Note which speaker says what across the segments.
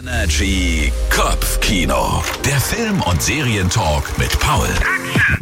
Speaker 1: Energy Kopfkino. Der Film- und Serientalk mit Paul.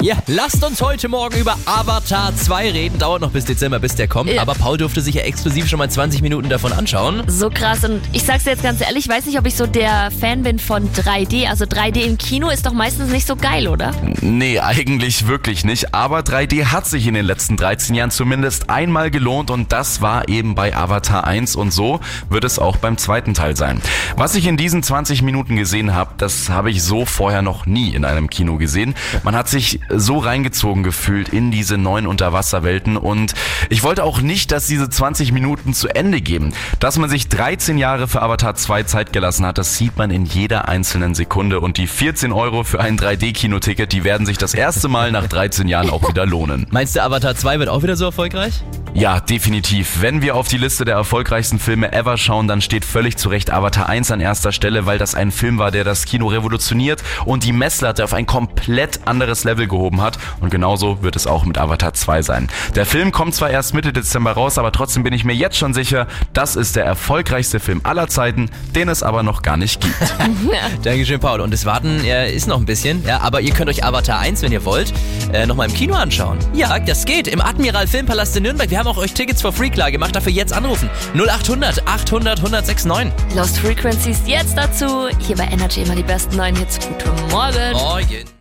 Speaker 2: Ja, lasst uns heute Morgen über Avatar 2 reden. Dauert noch bis Dezember, bis der kommt.
Speaker 3: Ja.
Speaker 2: Aber Paul durfte sich ja exklusiv schon mal 20 Minuten davon anschauen.
Speaker 3: So krass. Und ich sag's dir jetzt ganz ehrlich, ich weiß nicht, ob ich so der Fan bin von 3D. Also 3D im Kino ist doch meistens nicht so geil, oder?
Speaker 4: Nee, eigentlich wirklich nicht. Aber 3D hat sich in den letzten 13 Jahren zumindest einmal gelohnt und das war eben bei Avatar 1 und so wird es auch beim zweiten Teil sein. Was ich in diesen 20 Minuten gesehen habe, das habe ich so vorher noch nie in einem Kino gesehen. Man hat sich so reingezogen gefühlt in diese neuen Unterwasserwelten und ich wollte auch nicht, dass diese 20 Minuten zu Ende gehen. Dass man sich 13 Jahre für Avatar 2 Zeit gelassen hat, das sieht man in jeder einzelnen Sekunde und die 14 Euro für ein 3D-Kinoticket, die werden sich das erste Mal nach 13 Jahren auch wieder lohnen.
Speaker 2: Meinst du, Avatar 2 wird auch wieder so erfolgreich?
Speaker 4: Ja, definitiv. Wenn wir auf die Liste der erfolgreichsten Filme ever schauen, dann steht völlig zu Recht Avatar 1 an erster Stelle, weil das ein Film war, der das Kino revolutioniert und die Messlatte auf ein komplett anderes Level gehoben hat. Und genauso wird es auch mit Avatar 2 sein. Der Film kommt zwar erst Mitte Dezember raus, aber trotzdem bin ich mir jetzt schon sicher, das ist der erfolgreichste Film aller Zeiten, den es aber noch gar nicht gibt.
Speaker 2: Dankeschön, Paul. Und das Warten äh, ist noch ein bisschen, ja, aber ihr könnt euch Avatar 1, wenn ihr wollt, äh, nochmal im Kino anschauen. Ja, das geht. Im Admiral Filmpalast in Nürnberg. Wir haben auch euch Tickets for free klar gemacht. Dafür jetzt anrufen. 0800 800 1069.
Speaker 3: Lost Frequencies jetzt dazu. Hier bei Energy immer die besten neuen Hits. Guten Morgen.
Speaker 2: Morgen.